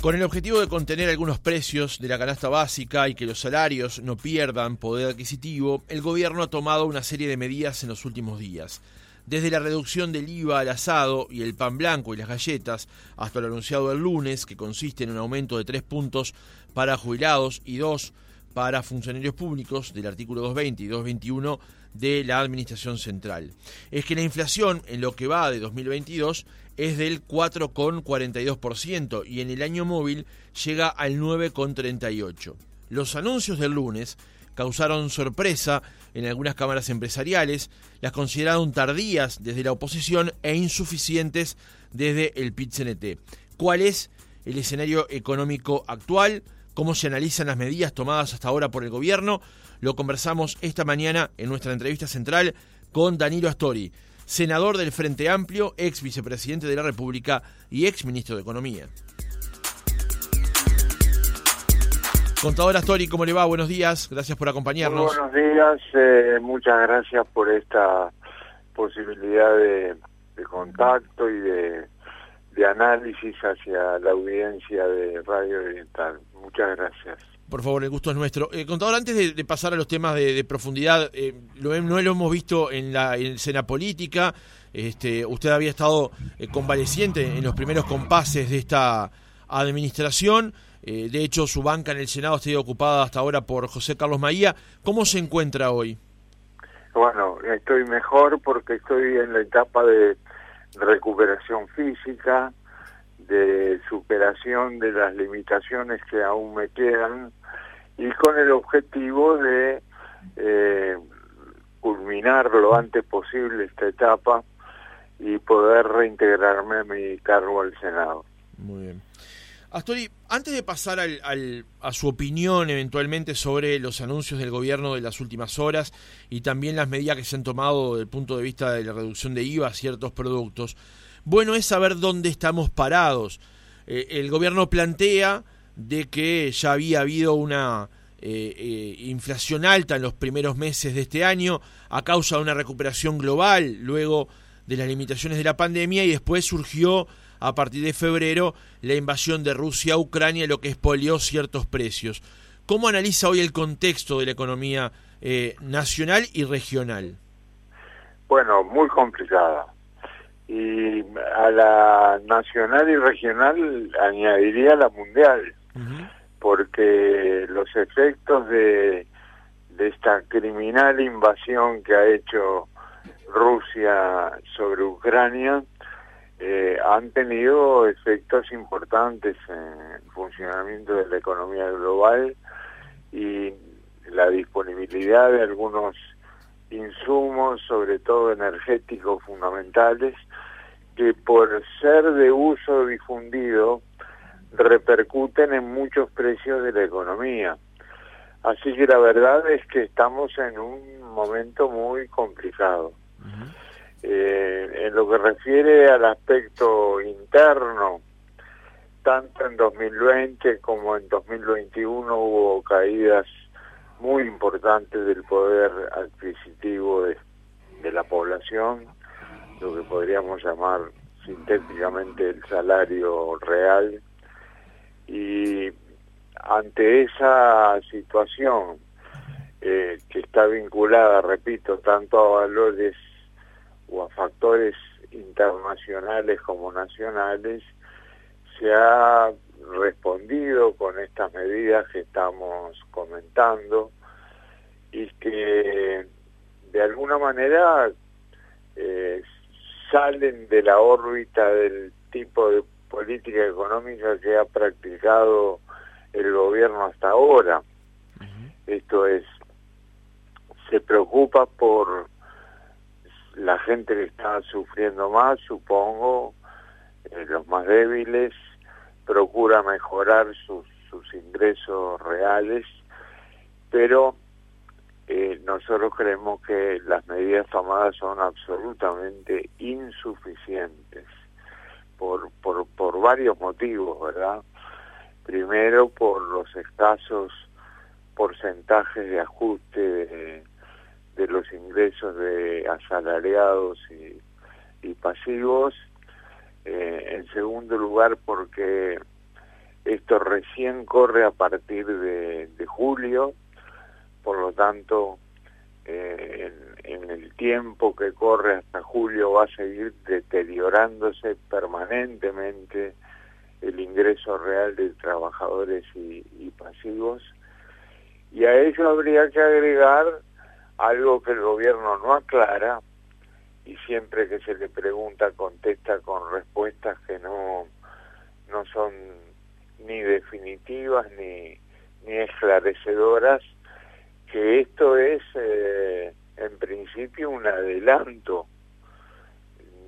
Con el objetivo de contener algunos precios de la canasta básica y que los salarios no pierdan poder adquisitivo, el gobierno ha tomado una serie de medidas en los últimos días. Desde la reducción del IVA al asado y el pan blanco y las galletas, hasta lo anunciado el lunes, que consiste en un aumento de tres puntos para jubilados y dos para funcionarios públicos del artículo 220 y 221 de la Administración Central. Es que la inflación en lo que va de 2022 es del 4,42% y en el año móvil llega al 9,38%. Los anuncios del lunes causaron sorpresa en algunas cámaras empresariales, las consideraron tardías desde la oposición e insuficientes desde el PIT-CNT. ¿Cuál es el escenario económico actual? ¿Cómo se analizan las medidas tomadas hasta ahora por el gobierno? Lo conversamos esta mañana en nuestra entrevista central con Danilo Astori senador del Frente Amplio, ex vicepresidente de la República y ex ministro de Economía. Contador Astori, ¿cómo le va? Buenos días, gracias por acompañarnos. buenos días, eh, muchas gracias por esta posibilidad de, contacto y de, de análisis hacia la audiencia de Radio Oriental. Muchas gracias. Por favor, el gusto es nuestro. Eh, contador, antes de, pasar a los temas de, profundidad, eh, lo, no lo hemos visto en la escena política. Este, usted había estado eh, convaleciente en los primeros compases de esta administración. De hecho, su banca en el Senado ha sido ocupada hasta ahora por José Carlos Maía. ¿Cómo se encuentra hoy? Bueno, estoy mejor porque estoy en la etapa de recuperación física, de superación de las limitaciones que aún me quedan y con el objetivo de eh, culminar lo antes posible esta etapa y poder reintegrarme a mi cargo al Senado. Muy bien. Astori, antes de pasar al, a su opinión eventualmente sobre los anuncios del gobierno de las últimas horas y también las medidas que se han tomado desde el punto de vista de la reducción de IVA a ciertos productos, bueno es saber dónde estamos parados. Eh, el gobierno plantea de que ya había habido una eh, eh, inflación alta en los primeros meses de este año a causa de una recuperación global luego de las limitaciones de la pandemia y después surgió a partir de febrero la invasión de Rusia a Ucrania, lo que expolió ciertos precios. ¿Cómo analiza hoy el contexto de la economía nacional y regional? Bueno, muy complicada. Y a la nacional y regional añadiría la mundial porque los efectos de, de esta criminal invasión que ha hecho Rusia sobre Ucrania eh, han tenido efectos importantes en el funcionamiento de la economía global y la disponibilidad de algunos insumos, sobre todo energéticos fundamentales, que por ser de uso difundido repercuten en muchos precios de la economía. Así que la verdad es que estamos en un momento muy complicado. Eh, en lo que refiere al aspecto interno, tanto en 2020 como en 2021 hubo caídas muy importantes del poder adquisitivo de, la población, lo que podríamos llamar sintéticamente el salario real. Y ante esa situación eh, que está vinculada, repito, tanto a valores o a factores internacionales como nacionales, se ha respondido con estas medidas que estamos comentando y que de alguna manera eh, salen de la órbita del tipo de política económica que ha practicado el gobierno hasta ahora. Esto es, se preocupa por gente que está sufriendo más, supongo, eh, los más débiles, procura mejorar sus, ingresos reales, pero eh, nosotros creemos que las medidas tomadas son absolutamente insuficientes por, por, por varios motivos, ¿verdad? Primero, por los escasos porcentajes de ajuste de, los ingresos de asalariados y, pasivos. Eh, en segundo lugar, porque esto recién corre a partir de, julio, por lo tanto, eh, en, el tiempo que corre hasta julio va a seguir deteriorándose permanentemente el ingreso real de trabajadores y, y pasivos. Y a ello habría que agregar algo que el gobierno no aclara y siempre que se le pregunta contesta con respuestas que no, no son ni definitivas ni, ni esclarecedoras, que esto es eh, en principio un adelanto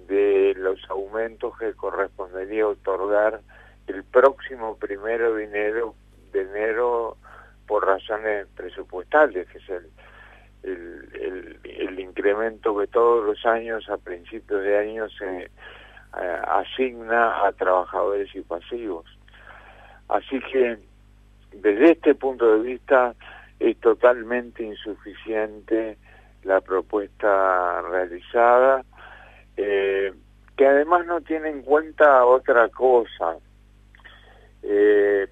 de los aumentos que correspondería otorgar el próximo primero de enero, de enero por razones presupuestales, que es el, el, el, incremento que todos los años, a principios de año, se eh, asigna a trabajadores y pasivos. Así que desde este punto de vista es totalmente insuficiente la propuesta realizada, eh, que además no tiene en cuenta otra cosa. Eh,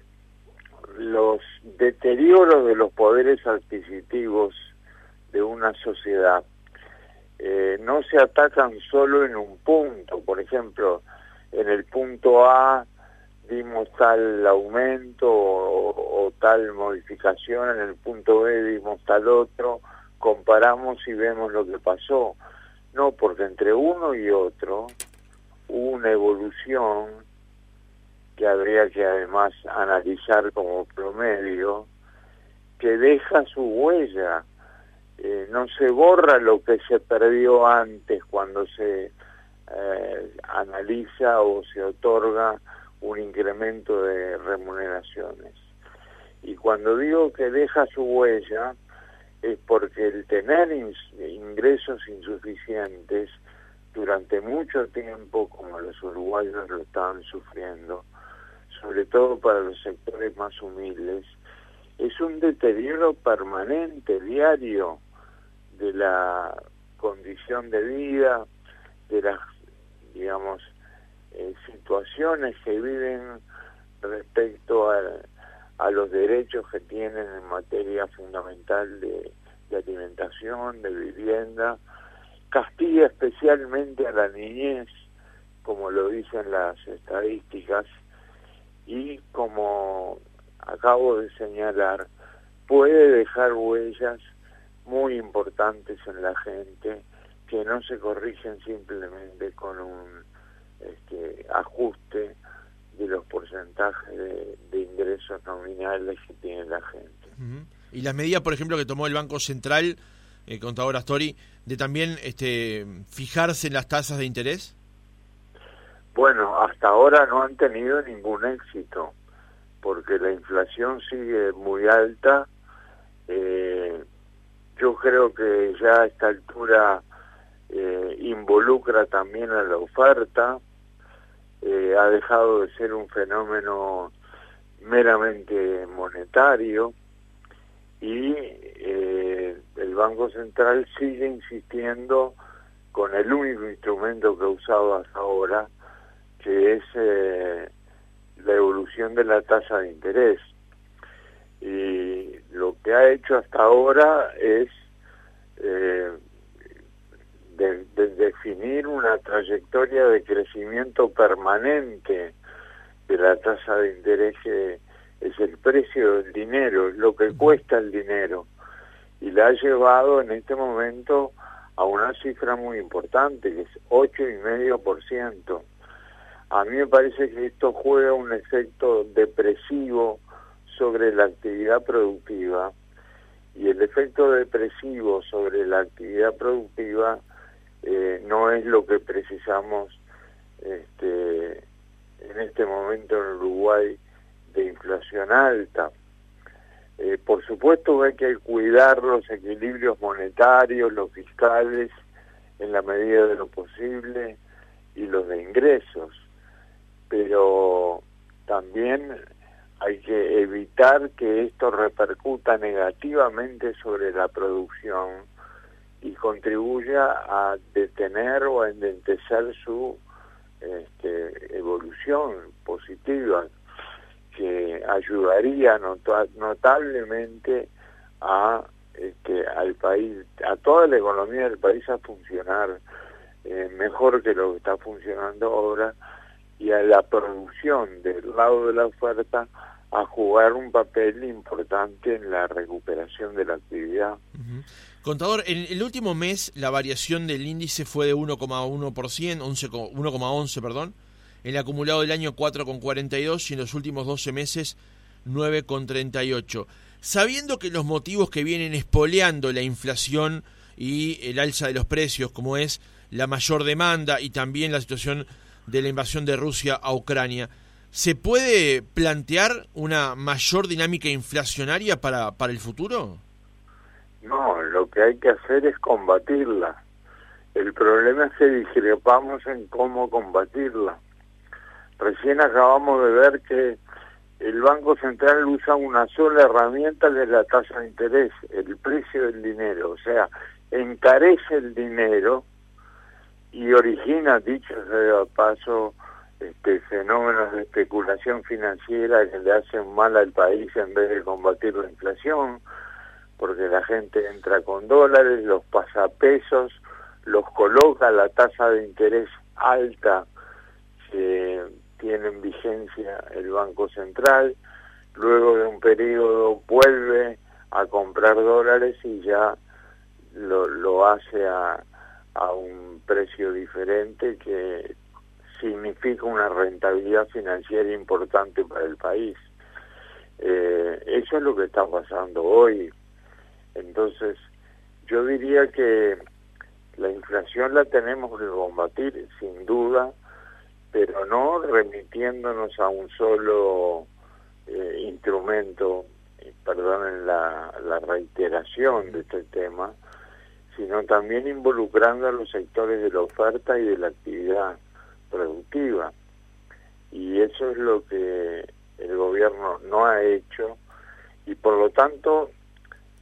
los deterioros de los poderes adquisitivos de una sociedad eh, no se atacan solo en un punto, por ejemplo, en el punto A dimos tal aumento o, tal modificación, en el punto B dimos tal otro, comparamos y vemos lo que pasó. No, porque entre uno y otro hubo una evolución que habría que además analizar como promedio, que deja su huella. Eh, no se borra lo que se perdió antes cuando se eh, analiza o se otorga un incremento de remuneraciones. Y cuando digo que deja su huella, es porque el tener ingresos insuficientes durante mucho tiempo, como los uruguayos lo estaban sufriendo, sobre todo para los sectores más humildes, es un deterioro permanente, diario, de la condición de vida, de las, digamos, eh, situaciones que viven respecto a, los derechos que tienen en materia fundamental de, de alimentación, de vivienda, castiga especialmente a la niñez, como lo dicen las estadísticas, y como acabo de señalar, puede dejar huellas muy importantes en la gente que no se corrigen simplemente con un este, ajuste de los porcentajes de, ingresos nominales que tiene la gente. Y las medidas, por ejemplo, que tomó el Banco Central, eh, contador Astori, de también este, fijarse en las tasas de interés? Bueno, hasta ahora no han tenido ningún éxito, porque la inflación sigue muy alta. Eh, yo creo que ya a esta altura eh, involucra también a la oferta, eh, ha dejado de ser un fenómeno meramente monetario y eh, el Banco Central sigue insistiendo con el único instrumento que ha usado hasta ahora, que es la evolución de la tasa de interés. Y lo que ha hecho hasta ahora es eh, de, definir una trayectoria de crecimiento permanente de la tasa de interés que es el precio del dinero, es lo que cuesta el dinero. Y la ha llevado en este momento a una cifra muy importante, que es 8,5%. A mí me parece que esto juega un efecto depresivo sobre la actividad productiva y el efecto depresivo sobre la actividad productiva eh, no es lo que precisamos este, en este momento en Uruguay de inflación alta. Eh, por supuesto hay que cuidar los equilibrios monetarios, los fiscales, en la medida de lo posible, y los de ingresos, pero también hay que evitar que esto repercuta negativamente sobre la producción y contribuya a detener o a endentecer su este, evolución positiva que ayudaría notablemente a este, al país, a toda la economía del país a funcionar eh, mejor que lo que está funcionando ahora y a la producción del lado de la oferta a jugar un papel importante en la recuperación de la actividad. Contador, en el último mes la variación del índice fue de 1,1%, 1,11, perdón, el acumulado del año 4,42 y en los últimos 12 meses 9,38. Sabiendo que los motivos que vienen espoleando la inflación y el alza de los precios, como es la mayor demanda y también la situación de la invasión de Rusia a Ucrania, ¿se puede plantear una mayor dinámica inflacionaria para, para el futuro? No, lo que hay que hacer es combatirla. El problema es que discrepamos en cómo combatirla. Recién acabamos de ver que el Banco Central usa una sola herramienta de la tasa de interés, el precio del dinero, o sea, encarece el dinero y origina, dicho sea paso, este, fenómenos de especulación financiera que le hacen mal al país en vez de combatir la inflación, porque la gente entra con dólares, los pasa pesos, los coloca la tasa de interés alta que tienen vigencia el Banco Central, luego de un periodo vuelve a comprar dólares y ya lo, lo hace a, a un precio diferente que significa una rentabilidad financiera importante para el país. Eh, eso es lo que está pasando hoy. Entonces, yo diría que la inflación la tenemos que combatir, sin duda, pero no remitiéndonos a un solo eh, instrumento, perdonen la, la reiteración de este tema, sino también involucrando a los sectores de la oferta y de la actividad productiva. Y eso es lo que el gobierno no ha hecho y por lo tanto,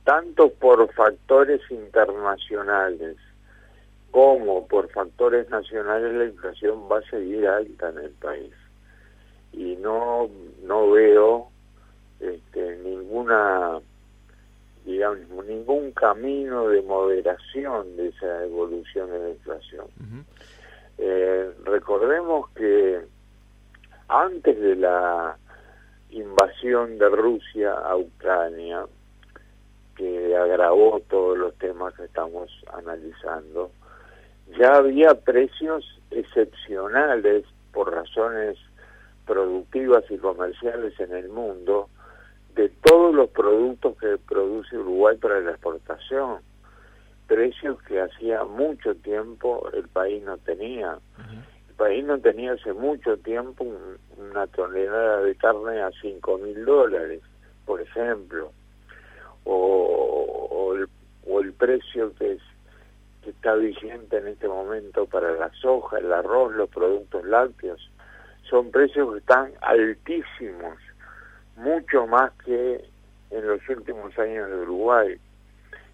tanto por factores internacionales como por factores nacionales la inflación va a seguir alta en el país y no no veo este, ninguna digamos ningún camino de moderación de esa evolución de la inflación. Eh, recordemos que antes de la invasión de Rusia a Ucrania que agravó todos los temas que estamos analizando ya había precios excepcionales por razones productivas y comerciales en el mundo de todos los productos que produce Uruguay para la exportación, precios que hacía mucho tiempo el país no tenía. El país no tenía hace mucho tiempo una tonelada de carne a cinco mil dólares, por ejemplo, o, el, o el precio que es está vigente en este momento para la soja, el arroz, los productos lácteos, son precios que están altísimos, mucho más que en los últimos años de Uruguay.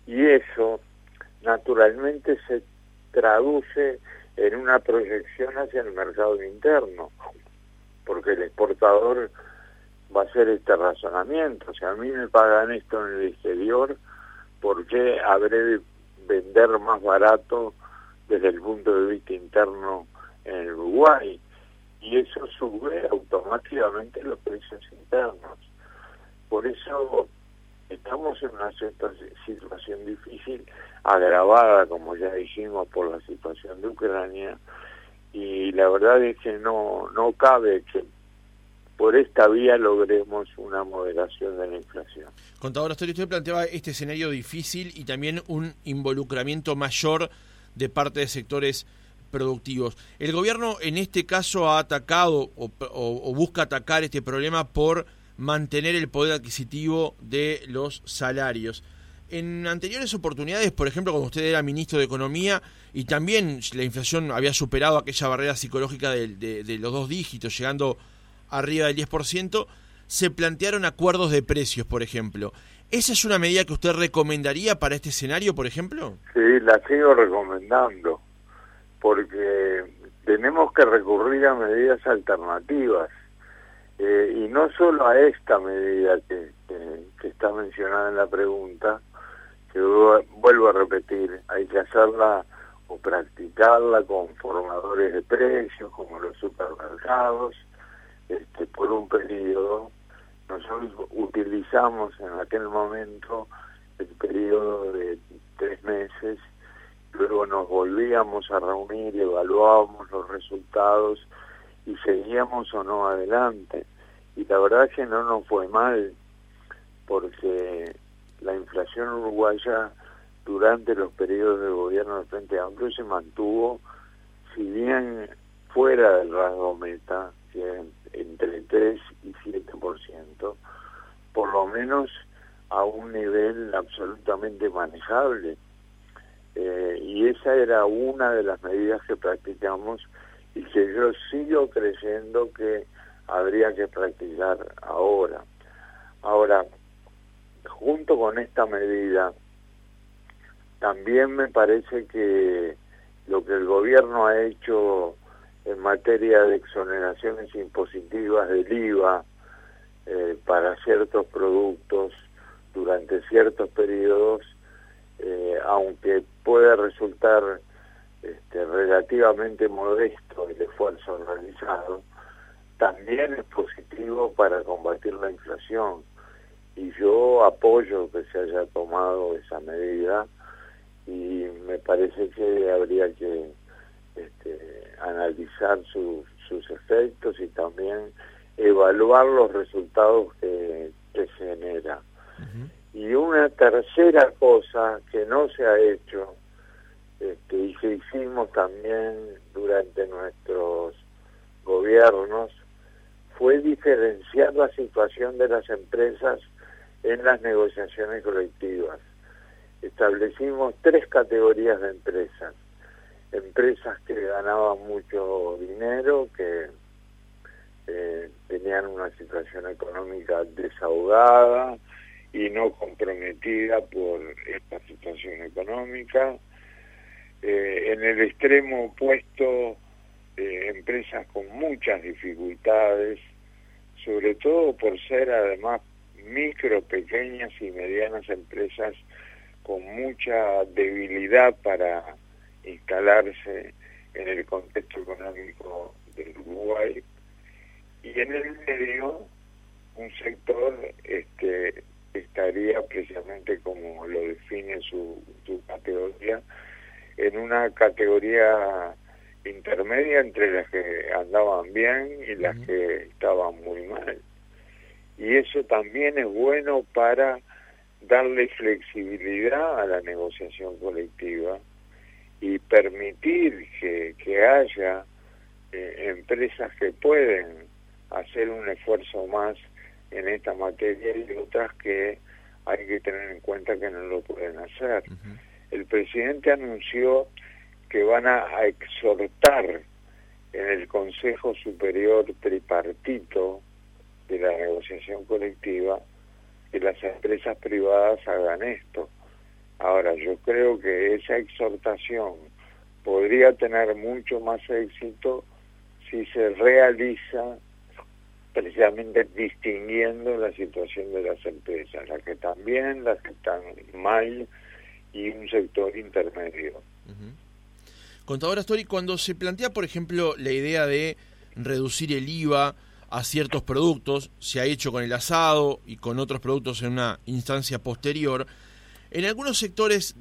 Y eso naturalmente se traduce en una proyección hacia el mercado interno, porque el exportador va a hacer este razonamiento, o sea, a mí me pagan esto en el exterior, ¿por qué habré de vender más barato desde el punto de vista interno en Uruguay y eso sube automáticamente los precios internos. Por eso estamos en una situación difícil, agravada, como ya dijimos, por la situación de Ucrania, y la verdad es que no, no cabe que por esta vía logremos una moderación de la inflación. Contador usted planteaba este escenario difícil y también un involucramiento mayor de parte de sectores productivos. El gobierno en este caso ha atacado o, busca atacar este problema por mantener el poder adquisitivo de los salarios. En anteriores oportunidades, por ejemplo, cuando usted era ministro de Economía y también la inflación había superado aquella barrera psicológica de los dos dígitos, llegando arriba del 10%, se plantearon acuerdos de precios, por ejemplo. ¿Esa es una medida que usted recomendaría para este escenario, por ejemplo? Sí, la sigo recomendando, porque tenemos que recurrir a medidas alternativas. Eh, y no solo a esta medida que, está mencionada en la pregunta, que vuelvo a repetir, hay que hacerla o practicarla con formadores de precios como los supermercados este, por un periodo. Nosotros utilizamos en aquel momento el periodo de tres meses, luego nos volvíamos a reunir, evaluábamos los resultados y seguíamos o no adelante. Y la verdad es que no nos fue mal, porque la inflación uruguaya durante los periodos de gobierno del Frente Amplio se mantuvo, si bien fuera del rasgo meta, entre 3 y 7%, por lo menos a un nivel absolutamente manejable. Eh, y esa era una de las medidas que practicamos y que yo sigo creyendo que habría que practicar ahora. Ahora, junto con esta medida, también me parece que lo que el gobierno ha hecho en materia de exoneraciones impositivas del IVA eh, para ciertos productos durante ciertos periodos, eh, aunque pueda resultar este, relativamente modesto el esfuerzo realizado, también es positivo para combatir la inflación. Y yo apoyo que se haya tomado esa medida y me parece que habría que este, analizar sus efectos y también evaluar los resultados que, se genera. Y una tercera cosa que no se ha hecho este, y que hicimos también durante nuestros gobiernos fue diferenciar la situación de las empresas en las negociaciones colectivas. Establecimos tres categorías de empresas. Empresas que ganaban mucho dinero, que eh, tenían una situación económica desahogada y no comprometida por esta situación económica. Eh, en el extremo opuesto, eh, empresas con muchas dificultades, sobre todo por ser además micro, pequeñas y medianas empresas con mucha debilidad para instalarse en el contexto económico del Uruguay y en el medio un sector este estaría precisamente como lo define su, su categoría en una categoría intermedia entre las que andaban bien y las que estaban muy mal. Y eso también es bueno para darle flexibilidad a la negociación colectiva y permitir que, que haya eh, empresas que pueden hacer un esfuerzo más en esta materia y otras que hay que tener en cuenta que no lo pueden hacer. El presidente anunció que van a, exhortar en el Consejo Superior Tripartito de la negociación colectiva que las empresas privadas hagan esto. Ahora, yo creo que esa exhortación podría tener mucho más éxito si se realiza precisamente distinguiendo la situación de las empresas, las que están bien, las que están mal y un sector intermedio. Contadora Story, cuando se plantea, por ejemplo, la idea de reducir el IVA a ciertos productos, se ha hecho con el asado y con otros productos en una instancia posterior, en algunos sectores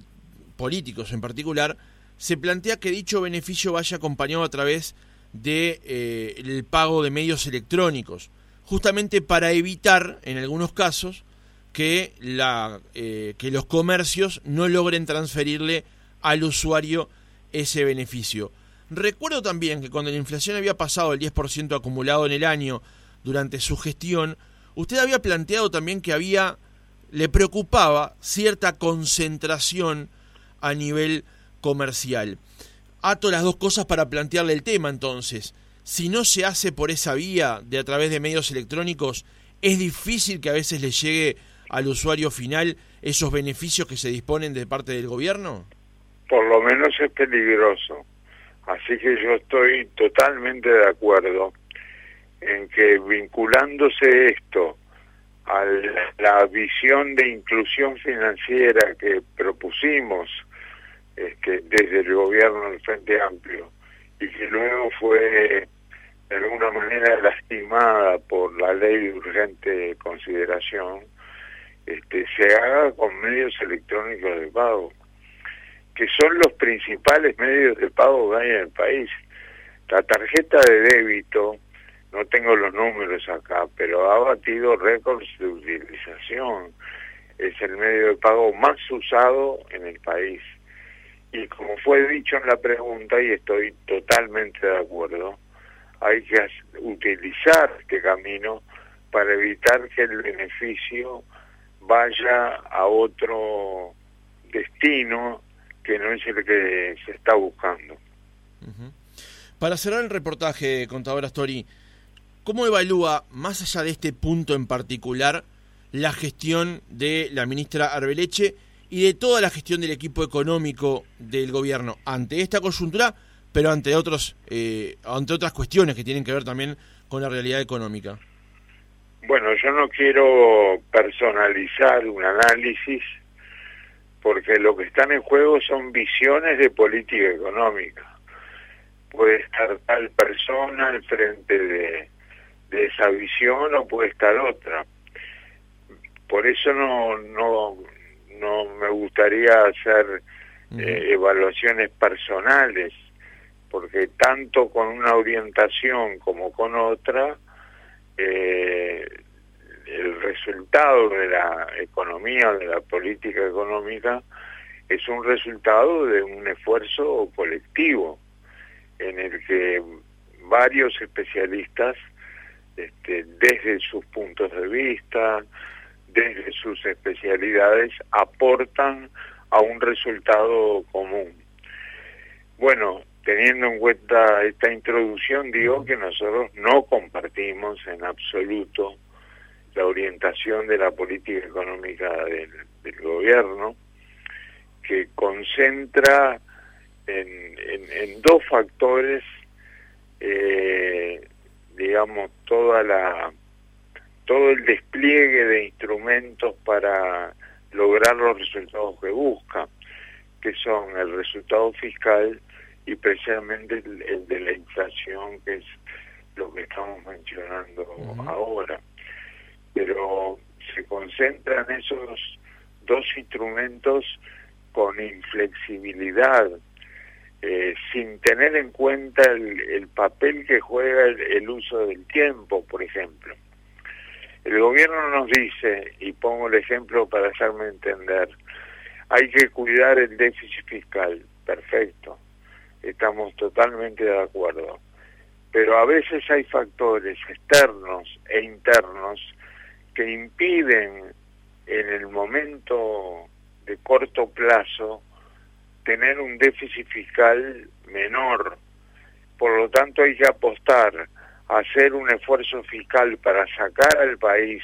políticos en particular, se plantea que dicho beneficio vaya acompañado a través de eh, el pago de medios electrónicos, justamente para evitar, en algunos casos, que, la, eh, que los comercios no logren transferirle al usuario ese beneficio. Recuerdo también que cuando la inflación había pasado el 10% acumulado en el año durante su gestión, usted había planteado también que había le preocupaba cierta concentración a nivel comercial. Ato las dos cosas para plantearle el tema entonces. Si no se hace por esa vía de a través de medios electrónicos, es difícil que a veces le llegue al usuario final esos beneficios que se disponen de parte del gobierno por lo menos es peligroso. Así que yo estoy totalmente de acuerdo en que vinculándose esto a la visión de inclusión financiera que propusimos este, desde el gobierno del Frente Amplio y que luego fue de alguna manera lastimada por la ley de urgente consideración, este, se haga con medios electrónicos de pago, que son los principales medios de pago que hay en el país. La tarjeta de débito, no tengo los números acá, pero ha batido récords de utilización. Es el medio de pago más usado en el país. Y como fue dicho en la pregunta, y estoy totalmente de acuerdo, hay que utilizar este camino para evitar que el beneficio vaya a otro destino que no es el que se está buscando. Para cerrar el reportaje, contador Astori, ¿cómo evalúa, más allá de este punto en particular, la gestión de la ministra Arbeleche y de toda la gestión del equipo económico del gobierno ante esta coyuntura, pero ante otros, eh, ante otras cuestiones que tienen que ver también con la realidad económica. Bueno, yo no quiero personalizar un análisis porque lo que están en juego son visiones de política económica. Puede estar tal persona al frente de, de esa visión o puede estar otra. Por eso no, no, no me gustaría hacer eh, evaluaciones personales, porque tanto con una orientación como con otra, eh, el resultado de la economía, de la política económica, es un resultado de un esfuerzo colectivo en el que varios especialistas, este, desde sus puntos de vista, desde sus especialidades aportan a un resultado común. Bueno, teniendo en cuenta esta introducción, digo que nosotros no compartimos en absoluto la orientación de la política económica del, gobierno, que concentra en, dos factores, eh, digamos, toda la todo el despliegue de instrumentos para lograr los resultados que busca, que son el resultado fiscal y precisamente el, de la inflación, que es lo que estamos mencionando ahora. Pero se concentran esos dos instrumentos con inflexibilidad, eh, sin tener en cuenta el, papel que juega el uso del tiempo, por ejemplo. El gobierno nos dice, y pongo el ejemplo para hacerme entender, hay que cuidar el déficit fiscal. Perfecto, estamos totalmente de acuerdo. Pero a veces hay factores externos e internos que impiden en el momento de corto plazo tener un déficit fiscal menor. Por lo tanto hay que apostar hacer un esfuerzo fiscal para sacar al país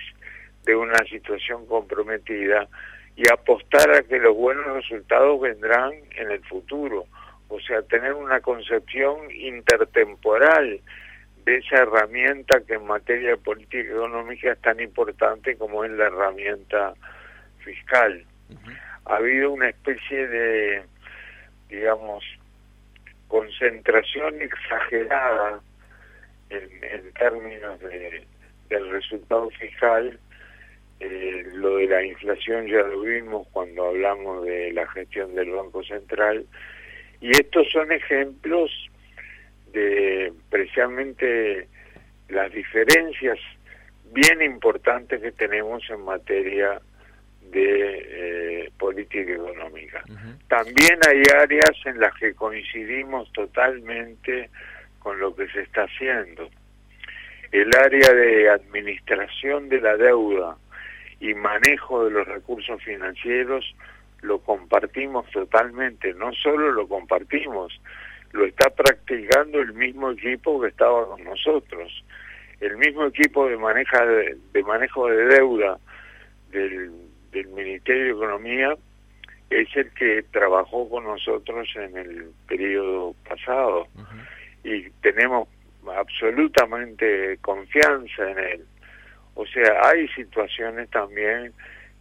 de una situación comprometida y apostar a que los buenos resultados vendrán en el futuro. O sea, tener una concepción intertemporal de esa herramienta que en materia de política económica es tan importante como es la herramienta fiscal. Ha habido una especie de, digamos, concentración exagerada en, términos de, del resultado fiscal, eh, lo de la inflación ya lo vimos cuando hablamos de la gestión del Banco Central, y estos son ejemplos de precisamente las diferencias bien importantes que tenemos en materia de eh, política económica. También hay áreas en las que coincidimos totalmente con lo que se está haciendo. El área de administración de la deuda y manejo de los recursos financieros lo compartimos totalmente, no solo lo compartimos, lo está practicando el mismo equipo que estaba con nosotros. El mismo equipo de, maneja de, manejo de deuda del, Ministerio de Economía es el que trabajó con nosotros en el periodo pasado y tenemos absolutamente confianza en él. O sea, hay situaciones también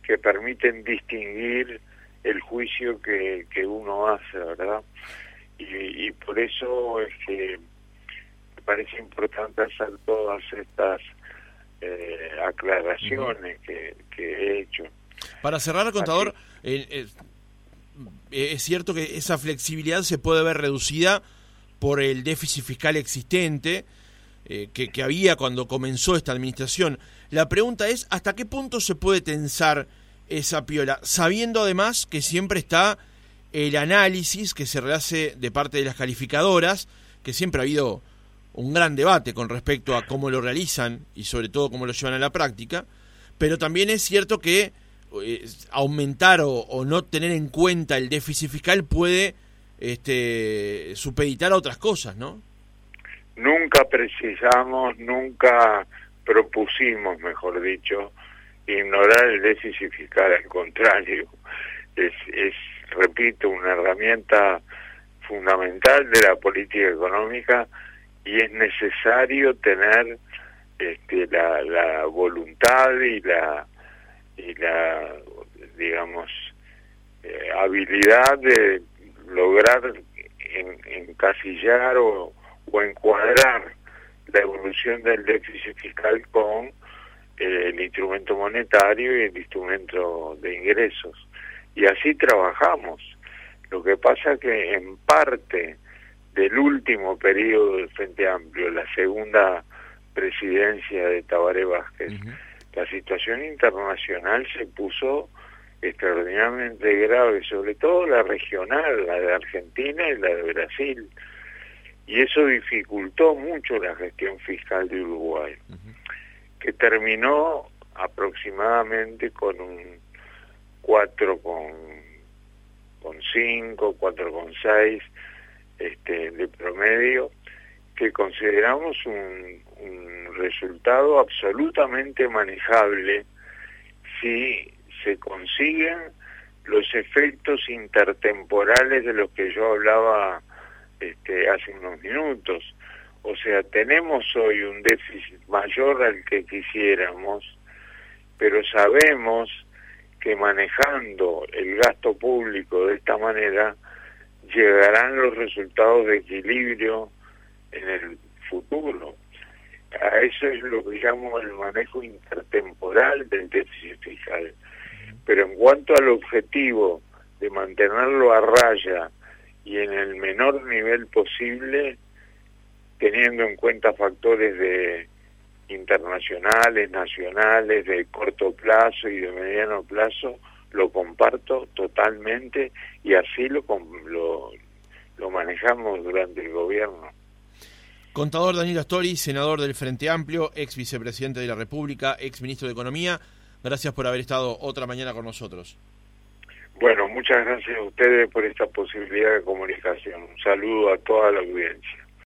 que permiten distinguir el juicio que, que uno hace, ¿verdad? Y, y por eso es que me parece importante hacer todas estas eh, aclaraciones que, que, he hecho. Para cerrar, contador, eh, eh, es cierto que esa flexibilidad se puede ver reducida por el déficit fiscal existente eh, que, que, había cuando comenzó esta administración. La pregunta es, ¿hasta qué punto se puede tensar esa piola? Sabiendo además que siempre está el análisis que se rehace de parte de las calificadoras, que siempre ha habido un gran debate con respecto a cómo lo realizan y sobre todo cómo lo llevan a la práctica, pero también es cierto que eh, aumentar o, o, no tener en cuenta el déficit fiscal puede este, supeditar a otras cosas, ¿no? Nunca precisamos, nunca propusimos, mejor dicho, ignorar el déficit al contrario, es, es, repito, una herramienta fundamental de la política económica y es necesario tener este, la, la voluntad y la y la digamos eh, habilidad de lograr encasillar o, o, encuadrar la evolución del déficit fiscal con eh, el instrumento monetario y el instrumento de ingresos. Y así trabajamos. Lo que pasa que en parte del último periodo del Frente Amplio, la segunda presidencia de Tabaré Vázquez, la situación internacional se puso extraordinariamente grave, sobre todo la regional, la de Argentina y la de Brasil. Y eso dificultó mucho la gestión fiscal de Uruguay, que terminó aproximadamente con un 4 con, con 5, 4 con 6 este, de promedio, que consideramos un, un resultado absolutamente manejable si se consiguen los efectos intertemporales de los que yo hablaba este, hace unos minutos. O sea, tenemos hoy un déficit mayor al que quisiéramos, pero sabemos que manejando el gasto público de esta manera llegarán los resultados de equilibrio en el futuro. A eso es lo que llamo el manejo intertemporal del déficit fiscal. Pero en cuanto al objetivo de mantenerlo a raya y en el menor nivel posible, teniendo en cuenta factores de internacionales, nacionales, de corto plazo y de mediano plazo, lo comparto totalmente y así lo, lo, lo manejamos durante el gobierno. Contador Daniel Astori, senador del Frente Amplio, ex vicepresidente de la República, ex ministro de Economía. Gracias por haber estado otra mañana con nosotros. Bueno, muchas gracias a ustedes por esta posibilidad de comunicación. Un saludo a toda la audiencia.